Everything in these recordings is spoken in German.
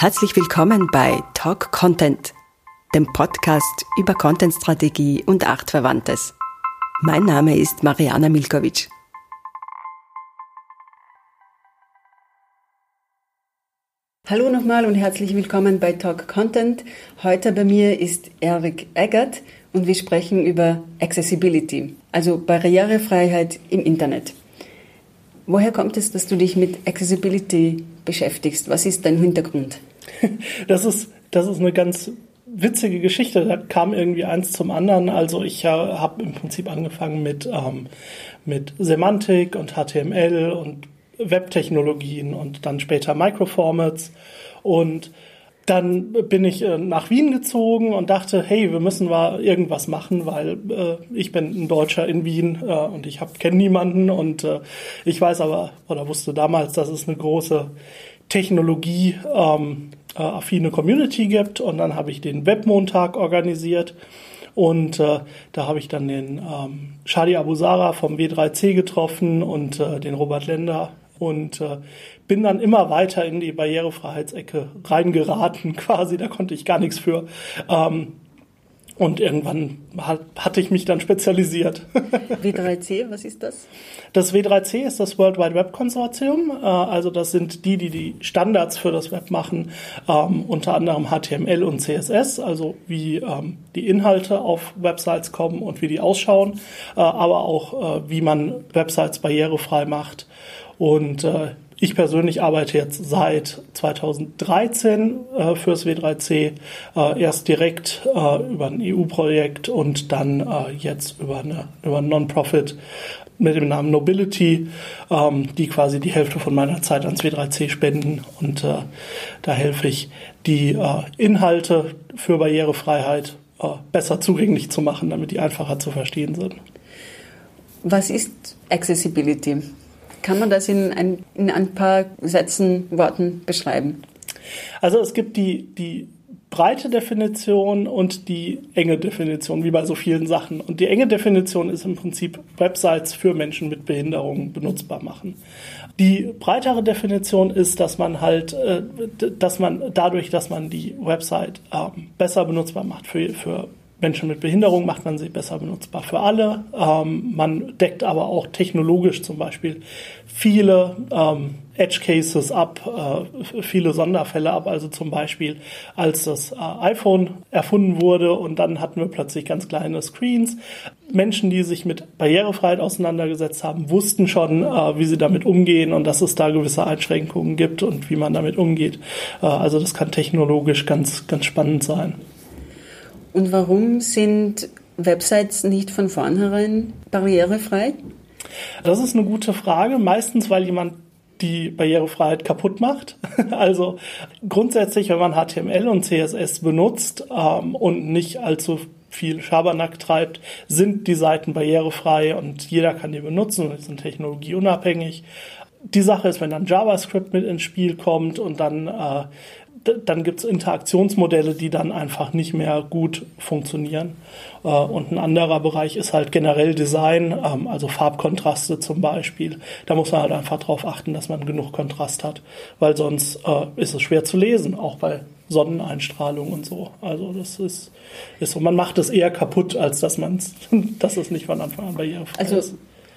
Herzlich willkommen bei Talk Content, dem Podcast über Contentstrategie und Artverwandtes. Mein Name ist Mariana Milkovic. Hallo nochmal und herzlich willkommen bei Talk Content. Heute bei mir ist Erik Eggert und wir sprechen über Accessibility, also Barrierefreiheit im Internet. Woher kommt es, dass du dich mit Accessibility beschäftigst? Was ist dein Hintergrund? Das ist, das ist eine ganz witzige Geschichte. Da kam irgendwie eins zum anderen. Also ich äh, habe im Prinzip angefangen mit, ähm, mit Semantik und HTML und Webtechnologien und dann später Microformats und dann bin ich äh, nach Wien gezogen und dachte, hey, wir müssen mal irgendwas machen, weil äh, ich bin ein Deutscher in Wien äh, und ich kenne niemanden und äh, ich weiß aber oder wusste damals, dass es eine große Technologie ähm, äh, affine Community gibt. Und dann habe ich den Webmontag organisiert und da habe ich dann den ähm, Shadi Abusara vom W3C getroffen und den Robert Lender und äh, bin dann immer weiter in die Barrierefreiheitsecke reingeraten, quasi, da konnte ich gar nichts für. Ähm, und irgendwann hat, hatte ich mich dann spezialisiert. W3C, was ist das? Das W3C ist das World Wide Web Konsortium. Äh, also das sind die, die die Standards für das Web machen, ähm, unter anderem HTML und CSS, also wie ähm, die Inhalte auf Websites kommen und wie die ausschauen, äh, aber auch äh, wie man Websites barrierefrei macht. Und äh, ich persönlich arbeite jetzt seit 2013 äh, fürs W3C, äh, erst direkt äh, über ein EU-Projekt und dann äh, jetzt über, eine, über ein Non-Profit mit dem Namen Nobility, ähm, die quasi die Hälfte von meiner Zeit ans W3C spenden. Und äh, da helfe ich, die äh, Inhalte für Barrierefreiheit besser zugänglich zu machen, damit die einfacher zu verstehen sind. Was ist Accessibility? Kann man das in ein, in ein paar Sätzen, Worten beschreiben? Also es gibt die, die breite Definition und die enge Definition, wie bei so vielen Sachen. Und die enge Definition ist im Prinzip Websites für Menschen mit Behinderungen benutzbar machen. Die breitere Definition ist, dass man halt, äh, dass man dadurch, dass man die Website ähm, besser benutzbar macht für, für Menschen mit Behinderung macht man sie besser benutzbar für alle. Ähm, man deckt aber auch technologisch zum Beispiel viele ähm, Edge Cases ab, äh, viele Sonderfälle ab. Also zum Beispiel, als das äh, iPhone erfunden wurde und dann hatten wir plötzlich ganz kleine Screens. Menschen, die sich mit Barrierefreiheit auseinandergesetzt haben, wussten schon, äh, wie sie damit umgehen und dass es da gewisse Einschränkungen gibt und wie man damit umgeht. Äh, also das kann technologisch ganz, ganz spannend sein. Und warum sind Websites nicht von vornherein barrierefrei? Das ist eine gute Frage. Meistens, weil jemand die Barrierefreiheit kaputt macht. Also grundsätzlich, wenn man HTML und CSS benutzt ähm, und nicht allzu viel Schabernack treibt, sind die Seiten barrierefrei und jeder kann die benutzen und sind technologieunabhängig. Die Sache ist, wenn dann JavaScript mit ins Spiel kommt und dann äh, dann gibt es Interaktionsmodelle, die dann einfach nicht mehr gut funktionieren. Äh, und ein anderer Bereich ist halt generell Design, ähm, also Farbkontraste zum Beispiel. Da muss man halt einfach darauf achten, dass man genug Kontrast hat, weil sonst äh, ist es schwer zu lesen, auch bei Sonneneinstrahlung und so. Also das ist, ist so, man macht es eher kaputt, als dass man dass es nicht von Anfang an barrierefrei also, ist.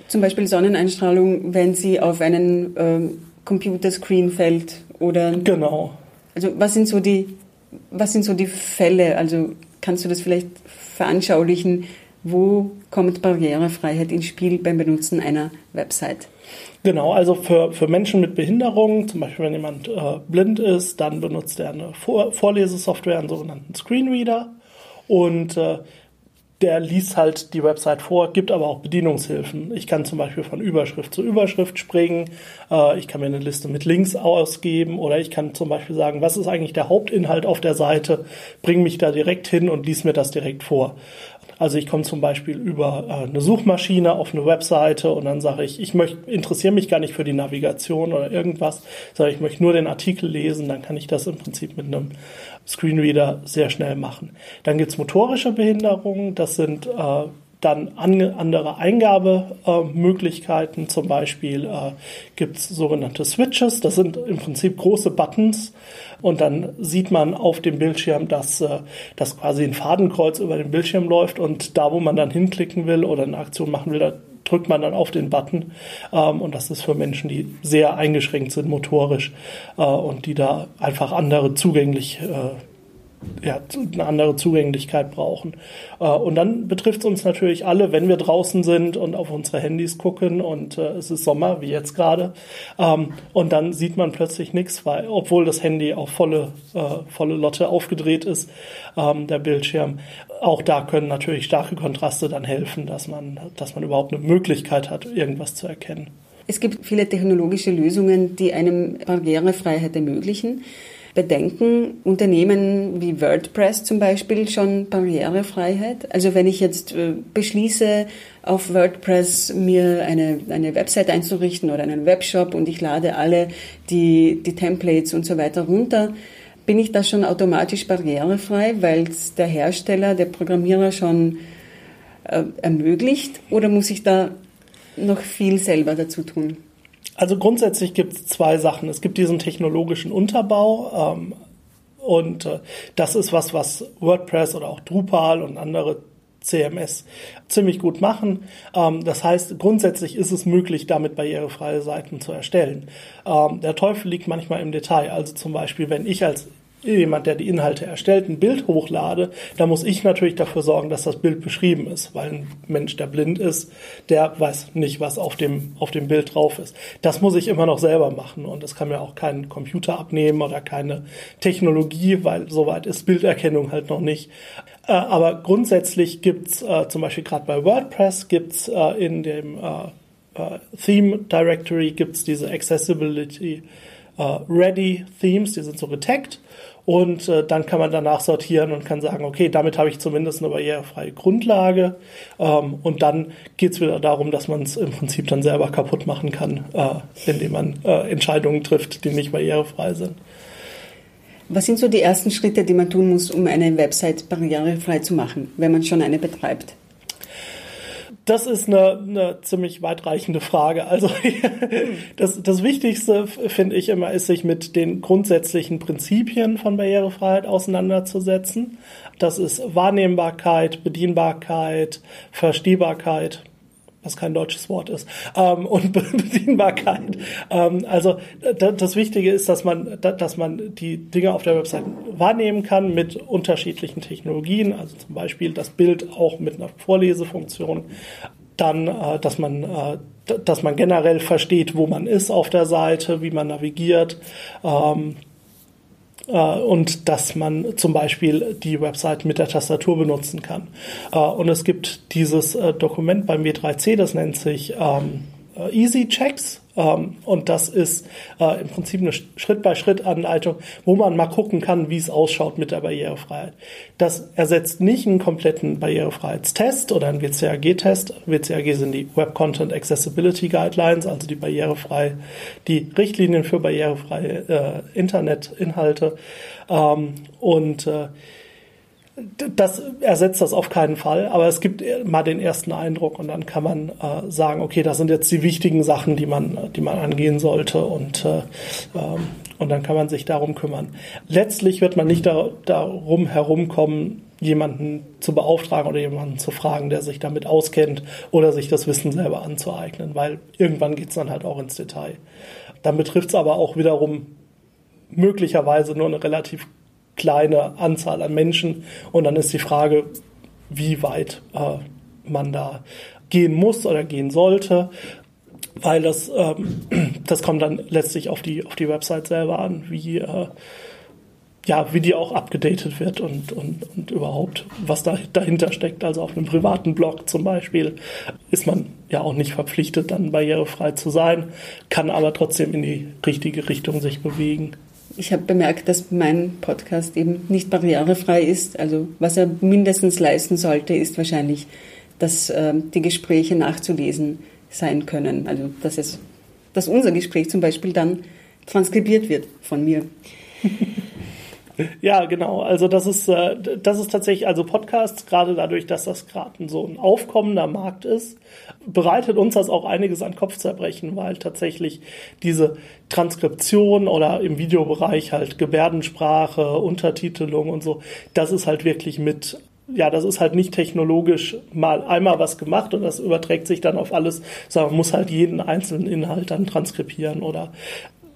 Zum Beispiel Sonneneinstrahlung, wenn sie auf einen ähm, Computerscreen fällt oder genau also was sind so die, was sind so die Fälle? Also kannst du das vielleicht veranschaulichen? Wo kommt Barrierefreiheit ins Spiel beim Benutzen einer Website? Genau, also für, für Menschen mit Behinderung, zum Beispiel wenn jemand äh, blind ist, dann benutzt er eine Vor Vorlesesoftware, einen sogenannten Screenreader. Und äh, der liest halt die Website vor, gibt aber auch Bedienungshilfen. Ich kann zum Beispiel von Überschrift zu Überschrift springen, äh, ich kann mir eine Liste mit Links ausgeben oder ich kann zum Beispiel sagen, was ist eigentlich der Hauptinhalt auf der Seite, bring mich da direkt hin und lies mir das direkt vor. Also ich komme zum Beispiel über äh, eine Suchmaschine auf eine Webseite und dann sage ich, ich interessiere mich gar nicht für die Navigation oder irgendwas, sondern ich möchte nur den Artikel lesen, dann kann ich das im Prinzip mit einem Screenreader sehr schnell machen. Dann gibt's motorische Behinderungen, das sind äh, dann andere Eingabemöglichkeiten. Zum Beispiel äh, gibt es sogenannte Switches. Das sind im Prinzip große Buttons. Und dann sieht man auf dem Bildschirm, dass, äh, dass quasi ein Fadenkreuz über den Bildschirm läuft. Und da, wo man dann hinklicken will oder eine Aktion machen will, da drückt man dann auf den Button. Ähm, und das ist für Menschen, die sehr eingeschränkt sind motorisch äh, und die da einfach andere zugänglich äh, ja, eine andere Zugänglichkeit brauchen. Äh, und dann betrifft es uns natürlich alle, wenn wir draußen sind und auf unsere Handys gucken und äh, es ist Sommer, wie jetzt gerade, ähm, und dann sieht man plötzlich nichts, weil, obwohl das Handy auf volle, äh, volle Lotte aufgedreht ist, ähm, der Bildschirm. Auch da können natürlich starke Kontraste dann helfen, dass man, dass man überhaupt eine Möglichkeit hat, irgendwas zu erkennen. Es gibt viele technologische Lösungen, die einem Barrierefreiheit ermöglichen. Bedenken Unternehmen wie WordPress zum Beispiel schon Barrierefreiheit? Also wenn ich jetzt äh, beschließe, auf WordPress mir eine, eine Website einzurichten oder einen Webshop und ich lade alle die, die Templates und so weiter runter, bin ich da schon automatisch barrierefrei, weil es der Hersteller, der Programmierer schon äh, ermöglicht? Oder muss ich da noch viel selber dazu tun? Also grundsätzlich gibt es zwei Sachen. Es gibt diesen technologischen Unterbau ähm, und äh, das ist was, was WordPress oder auch Drupal und andere CMS ziemlich gut machen. Ähm, das heißt, grundsätzlich ist es möglich, damit barrierefreie Seiten zu erstellen. Ähm, der Teufel liegt manchmal im Detail. Also zum Beispiel, wenn ich als jemand, der die Inhalte erstellt, ein Bild hochlade, da muss ich natürlich dafür sorgen, dass das Bild beschrieben ist, weil ein Mensch, der blind ist, der weiß nicht, was auf dem, auf dem Bild drauf ist. Das muss ich immer noch selber machen und das kann mir auch kein Computer abnehmen oder keine Technologie, weil soweit ist Bilderkennung halt noch nicht. Äh, aber grundsätzlich gibt's äh, zum Beispiel gerade bei WordPress gibt's äh, in dem äh, äh, Theme Directory gibt's diese Accessibility Ready Themes, die sind so getaggt und äh, dann kann man danach sortieren und kann sagen, okay, damit habe ich zumindest eine barrierefreie Grundlage. Ähm, und dann geht es wieder darum, dass man es im Prinzip dann selber kaputt machen kann, äh, indem man äh, Entscheidungen trifft, die nicht barrierefrei sind. Was sind so die ersten Schritte, die man tun muss, um eine Website barrierefrei zu machen, wenn man schon eine betreibt? Das ist eine, eine ziemlich weitreichende Frage. Also das, das Wichtigste, finde ich immer, ist, sich mit den grundsätzlichen Prinzipien von Barrierefreiheit auseinanderzusetzen. Das ist Wahrnehmbarkeit, Bedienbarkeit, Verstehbarkeit was kein deutsches Wort ist, ähm, und Bedienbarkeit. Ähm, also das Wichtige ist, dass man, dass man die Dinge auf der Website wahrnehmen kann mit unterschiedlichen Technologien, also zum Beispiel das Bild auch mit einer Vorlesefunktion. Dann, äh, dass man äh, dass man generell versteht, wo man ist auf der Seite, wie man navigiert. Ähm, äh, und dass man zum Beispiel die Website mit der Tastatur benutzen kann. Äh, und es gibt dieses äh, Dokument beim W3C, das nennt sich ähm, Easy Checks. Ähm, und das ist äh, im Prinzip eine Schritt-by-Schritt-Anleitung, wo man mal gucken kann, wie es ausschaut mit der Barrierefreiheit. Das ersetzt nicht einen kompletten Barrierefreiheitstest oder einen WCAG-Test. WCAG sind die Web Content Accessibility Guidelines, also die barrierefrei, die Richtlinien für barrierefreie äh, Internetinhalte. Ähm, und äh, das ersetzt das auf keinen Fall, aber es gibt mal den ersten Eindruck und dann kann man äh, sagen, okay, das sind jetzt die wichtigen Sachen, die man, die man angehen sollte und, äh, ähm, und dann kann man sich darum kümmern. Letztlich wird man nicht da, darum herumkommen, jemanden zu beauftragen oder jemanden zu fragen, der sich damit auskennt oder sich das Wissen selber anzueignen, weil irgendwann geht es dann halt auch ins Detail. Dann betrifft es aber auch wiederum möglicherweise nur eine relativ kleine Anzahl an Menschen. Und dann ist die Frage, wie weit äh, man da gehen muss oder gehen sollte, weil das, ähm, das kommt dann letztlich auf die, auf die Website selber an, wie, äh, ja, wie die auch abgedatet wird und, und, und überhaupt, was da dahinter steckt. Also auf einem privaten Blog zum Beispiel ist man ja auch nicht verpflichtet, dann barrierefrei zu sein, kann aber trotzdem in die richtige Richtung sich bewegen. Ich habe bemerkt, dass mein Podcast eben nicht barrierefrei ist. Also was er mindestens leisten sollte, ist wahrscheinlich, dass äh, die Gespräche nachzulesen sein können. Also dass es, dass unser Gespräch zum Beispiel dann transkribiert wird von mir. Ja, genau. Also das ist, äh, das ist tatsächlich, also Podcasts, gerade dadurch, dass das gerade so ein aufkommender Markt ist, bereitet uns das auch einiges an Kopfzerbrechen, weil tatsächlich diese Transkription oder im Videobereich halt Gebärdensprache, Untertitelung und so, das ist halt wirklich mit ja, das ist halt nicht technologisch mal einmal was gemacht und das überträgt sich dann auf alles, sondern man muss halt jeden einzelnen Inhalt dann transkribieren oder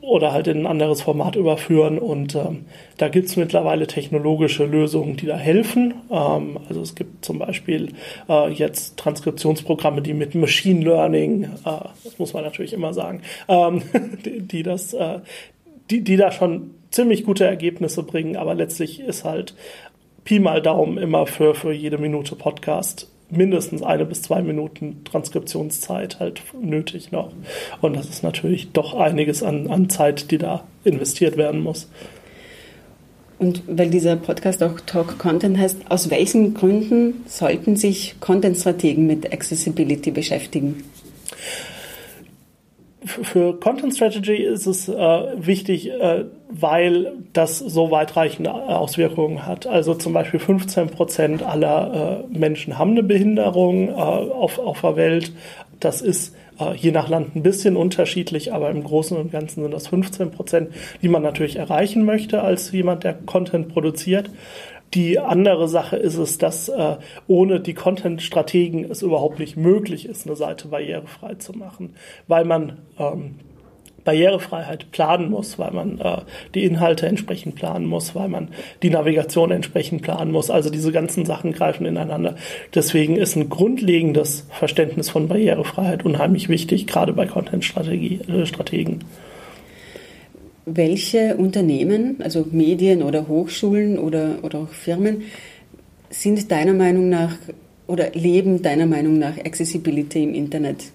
oder halt in ein anderes Format überführen. Und ähm, da gibt es mittlerweile technologische Lösungen, die da helfen. Ähm, also es gibt zum Beispiel äh, jetzt Transkriptionsprogramme, die mit Machine Learning, äh, das muss man natürlich immer sagen, ähm, die, die, das, äh, die, die da schon ziemlich gute Ergebnisse bringen, aber letztlich ist halt Pi mal Daumen immer für, für jede Minute Podcast mindestens eine bis zwei Minuten Transkriptionszeit halt nötig noch. Und das ist natürlich doch einiges an, an Zeit, die da investiert werden muss. Und weil dieser Podcast auch Talk Content heißt, aus welchen Gründen sollten sich Content-Strategen mit Accessibility beschäftigen? Für Content Strategy ist es äh, wichtig, äh, weil das so weitreichende Auswirkungen hat. Also zum Beispiel 15 Prozent aller äh, Menschen haben eine Behinderung äh, auf, auf der Welt. Das ist äh, je nach Land ein bisschen unterschiedlich, aber im Großen und Ganzen sind das 15 Prozent, die man natürlich erreichen möchte als jemand, der Content produziert. Die andere Sache ist es, dass äh, ohne die Content-Strategen es überhaupt nicht möglich ist, eine Seite barrierefrei zu machen, weil man ähm, Barrierefreiheit planen muss, weil man äh, die Inhalte entsprechend planen muss, weil man die Navigation entsprechend planen muss. Also diese ganzen Sachen greifen ineinander. Deswegen ist ein grundlegendes Verständnis von Barrierefreiheit unheimlich wichtig, gerade bei Content-Strategen. Äh, welche Unternehmen, also Medien oder Hochschulen oder, oder auch Firmen, sind deiner Meinung nach oder leben deiner Meinung nach Accessibility im Internet?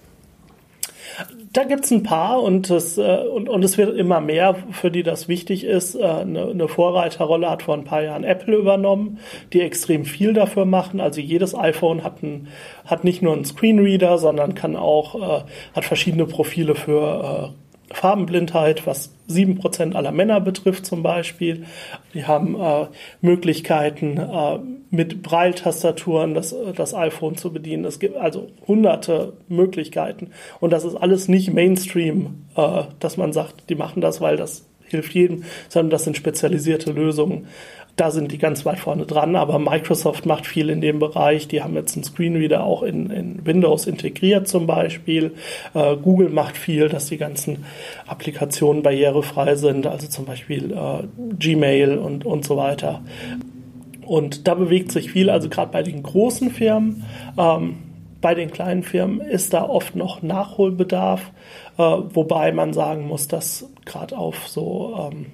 Da gibt es ein paar und es, äh, und, und wird immer mehr, für die das wichtig ist. Äh, eine, eine Vorreiterrolle hat vor ein paar Jahren Apple übernommen, die extrem viel dafür machen. Also jedes iPhone hat, ein, hat nicht nur einen Screenreader, sondern kann auch, äh, hat verschiedene Profile für Farbenblindheit, was sieben Prozent aller Männer betrifft zum Beispiel. Die haben äh, Möglichkeiten, äh, mit Braille-Tastaturen das, das iPhone zu bedienen. Es gibt also hunderte Möglichkeiten. Und das ist alles nicht Mainstream, äh, dass man sagt, die machen das, weil das hilft jedem, sondern das sind spezialisierte Lösungen. Da sind die ganz weit vorne dran, aber Microsoft macht viel in dem Bereich. Die haben jetzt einen Screenreader auch in, in Windows integriert zum Beispiel. Äh, Google macht viel, dass die ganzen Applikationen barrierefrei sind, also zum Beispiel äh, Gmail und, und so weiter. Und da bewegt sich viel, also gerade bei den großen Firmen. Ähm, bei den kleinen Firmen ist da oft noch Nachholbedarf, äh, wobei man sagen muss, dass gerade auf so ähm,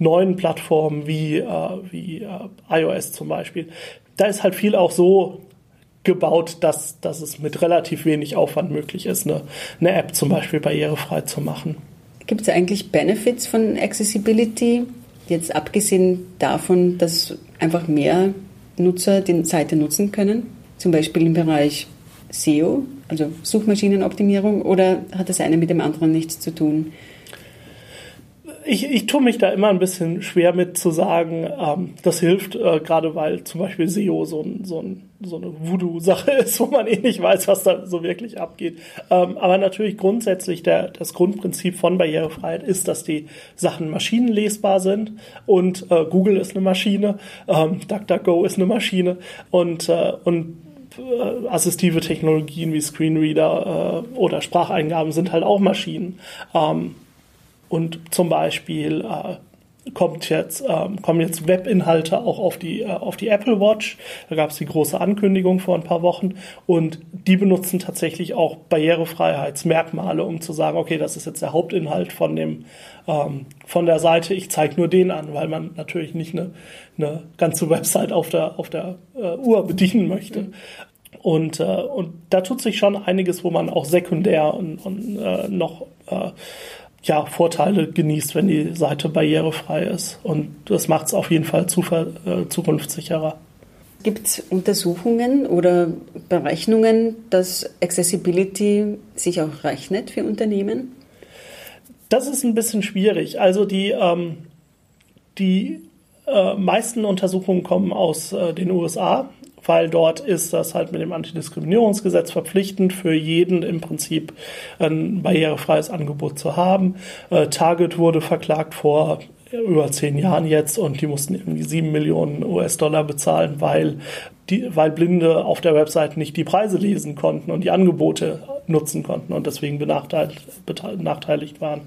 neuen Plattformen wie, äh, wie äh, iOS zum Beispiel, da ist halt viel auch so gebaut, dass, dass es mit relativ wenig Aufwand möglich ist, eine, eine App zum Beispiel barrierefrei zu machen. Gibt es eigentlich Benefits von Accessibility, jetzt abgesehen davon, dass einfach mehr Nutzer die Seite nutzen können, zum Beispiel im Bereich SEO, also Suchmaschinenoptimierung, oder hat das eine mit dem anderen nichts zu tun? Ich, ich tue mich da immer ein bisschen schwer mit zu sagen, ähm, das hilft, äh, gerade weil zum Beispiel SEO so, ein, so, ein, so eine Voodoo-Sache ist, wo man eh nicht weiß, was da so wirklich abgeht. Ähm, aber natürlich grundsätzlich der, das Grundprinzip von Barrierefreiheit ist, dass die Sachen maschinenlesbar sind und äh, Google ist eine Maschine, ähm, DuckDuckGo ist eine Maschine und, äh, und äh, assistive Technologien wie Screenreader äh, oder Spracheingaben sind halt auch Maschinen. Ähm, und zum Beispiel äh, kommt jetzt, ähm, kommen jetzt Webinhalte auch auf die, äh, auf die Apple Watch. Da gab es die große Ankündigung vor ein paar Wochen. Und die benutzen tatsächlich auch Barrierefreiheitsmerkmale, um zu sagen, okay, das ist jetzt der Hauptinhalt von dem ähm, von der Seite. Ich zeige nur den an, weil man natürlich nicht eine, eine ganze Website auf der, auf der äh, Uhr bedienen möchte. Und, äh, und da tut sich schon einiges, wo man auch sekundär und, und äh, noch äh, ja, Vorteile genießt, wenn die Seite barrierefrei ist. Und das macht es auf jeden Fall äh, zukunftssicherer. Gibt es Untersuchungen oder Berechnungen, dass Accessibility sich auch rechnet für Unternehmen? Das ist ein bisschen schwierig. Also die, ähm, die äh, meisten Untersuchungen kommen aus äh, den USA, weil dort ist das halt mit dem Antidiskriminierungsgesetz verpflichtend für jeden im Prinzip ein barrierefreies Angebot zu haben. Äh, Target wurde verklagt vor über zehn Jahren jetzt und die mussten irgendwie sieben Millionen US-Dollar bezahlen, weil die, weil Blinde auf der Website nicht die Preise lesen konnten und die Angebote nutzen konnten und deswegen benachteiligt, benachteiligt waren.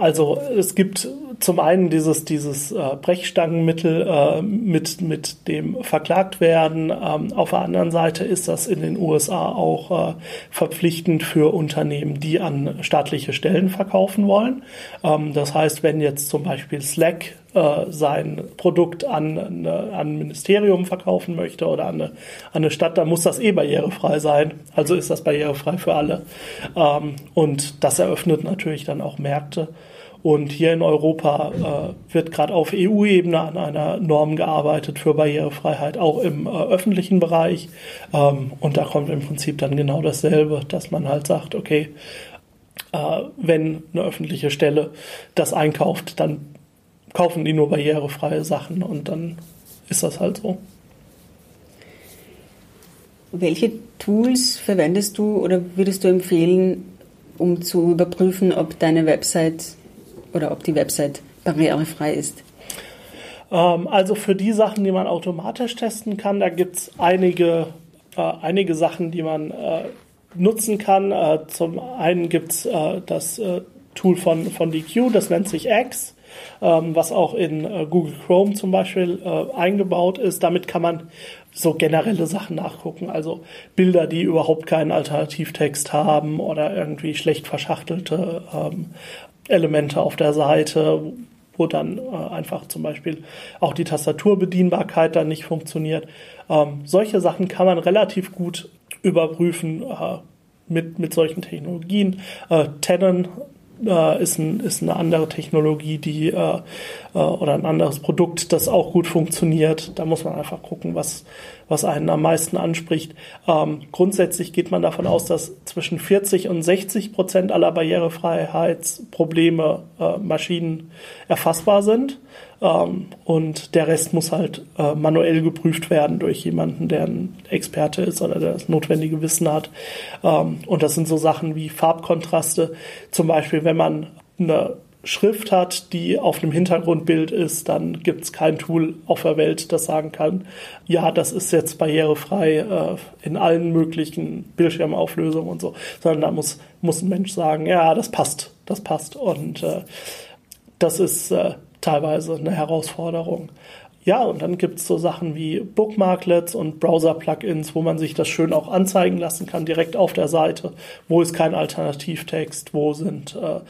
Also es gibt zum einen dieses, dieses äh, Brechstangenmittel äh, mit, mit dem verklagt werden. Ähm, auf der anderen Seite ist das in den USA auch äh, verpflichtend für Unternehmen, die an staatliche Stellen verkaufen wollen. Ähm, das heißt, wenn jetzt zum Beispiel Slack sein Produkt an, eine, an ein Ministerium verkaufen möchte oder an eine, an eine Stadt, dann muss das eh barrierefrei sein. Also ist das barrierefrei für alle. Ähm, und das eröffnet natürlich dann auch Märkte. Und hier in Europa äh, wird gerade auf EU-Ebene an einer Norm gearbeitet für Barrierefreiheit, auch im äh, öffentlichen Bereich. Ähm, und da kommt im Prinzip dann genau dasselbe, dass man halt sagt, okay, äh, wenn eine öffentliche Stelle das einkauft, dann kaufen die nur barrierefreie Sachen und dann ist das halt so. Welche Tools verwendest du oder würdest du empfehlen, um zu überprüfen, ob deine Website oder ob die Website barrierefrei ist? Ähm, also für die Sachen, die man automatisch testen kann, da gibt es einige, äh, einige Sachen, die man äh, nutzen kann. Äh, zum einen gibt es äh, das äh, Tool von, von DQ, das nennt sich X. Ähm, was auch in äh, Google Chrome zum Beispiel eingebaut ist. Damit kann man so generelle Sachen nachgucken, also Bilder, die überhaupt keinen Alternativtext haben oder irgendwie schlecht verschachtelte ähm, Elemente auf der Seite, wo dann äh, einfach zum Beispiel auch die Tastaturbedienbarkeit dann nicht funktioniert. Ähm, solche Sachen kann man relativ gut überprüfen äh, mit, mit solchen Technologien. Äh, Tenon äh, ist, ein, ist eine andere Technologie, die äh, äh, oder ein anderes Produkt, das auch gut funktioniert. Da muss man einfach gucken, was, was einen am meisten anspricht. Ähm, grundsätzlich geht man davon aus, dass zwischen 40 und 60 Prozent aller Barrierefreiheitsprobleme äh, Maschinen erfassbar sind. Ähm, und der Rest muss halt äh, manuell geprüft werden durch jemanden, der ein Experte ist oder der das notwendige Wissen hat. Ähm, und das sind so Sachen wie Farbkontraste. Zum Beispiel, wenn man eine Schrift hat, die auf einem Hintergrundbild ist, dann gibt es kein Tool auf der Welt, das sagen kann, ja, das ist jetzt barrierefrei äh, in allen möglichen Bildschirmauflösungen und so, sondern da muss, muss ein Mensch sagen, ja, das passt, das passt. Und äh, das ist äh, teilweise eine Herausforderung. Ja, und dann gibt es so Sachen wie Bookmarklets und Browser-Plugins, wo man sich das schön auch anzeigen lassen kann, direkt auf der Seite. Wo ist kein Alternativtext, wo sind, äh,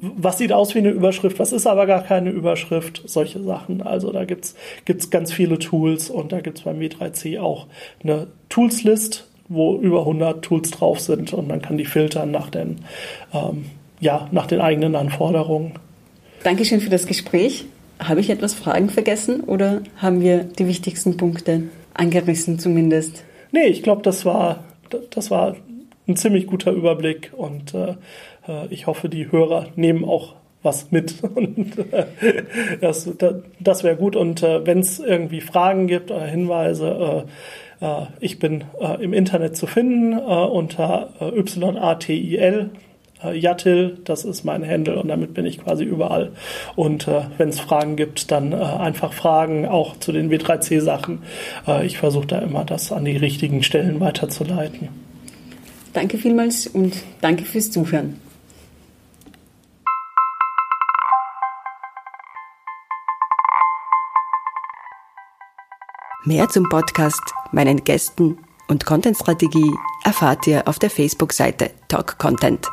was sieht aus wie eine Überschrift, was ist aber gar keine Überschrift, solche Sachen. Also da gibt es ganz viele Tools und da gibt es beim W3C auch eine Tools-List, wo über 100 Tools drauf sind und man kann die filtern nach den, ähm, ja, nach den eigenen Anforderungen. Dankeschön für das Gespräch. Habe ich etwas Fragen vergessen oder haben wir die wichtigsten Punkte angerissen zumindest? Nee, ich glaube, das war, das war ein ziemlich guter Überblick und äh, äh ich hoffe, die Hörer nehmen auch was mit. Und äh, das, das wäre gut. Und äh, wenn es irgendwie Fragen gibt oder Hinweise, äh, äh ich bin im Internet zu finden unter YATIL äh, Yatil, das ist mein Handle und damit bin ich quasi überall. Und äh, wenn es Fragen gibt, dann äh, einfach fragen, auch zu den W3C-Sachen. Äh, ich versuche da immer, das an die richtigen Stellen weiterzuleiten. Danke vielmals und danke fürs Zuhören. Mehr zum Podcast, meinen Gästen und Content-Strategie erfahrt ihr auf der Facebook-Seite Talk Content.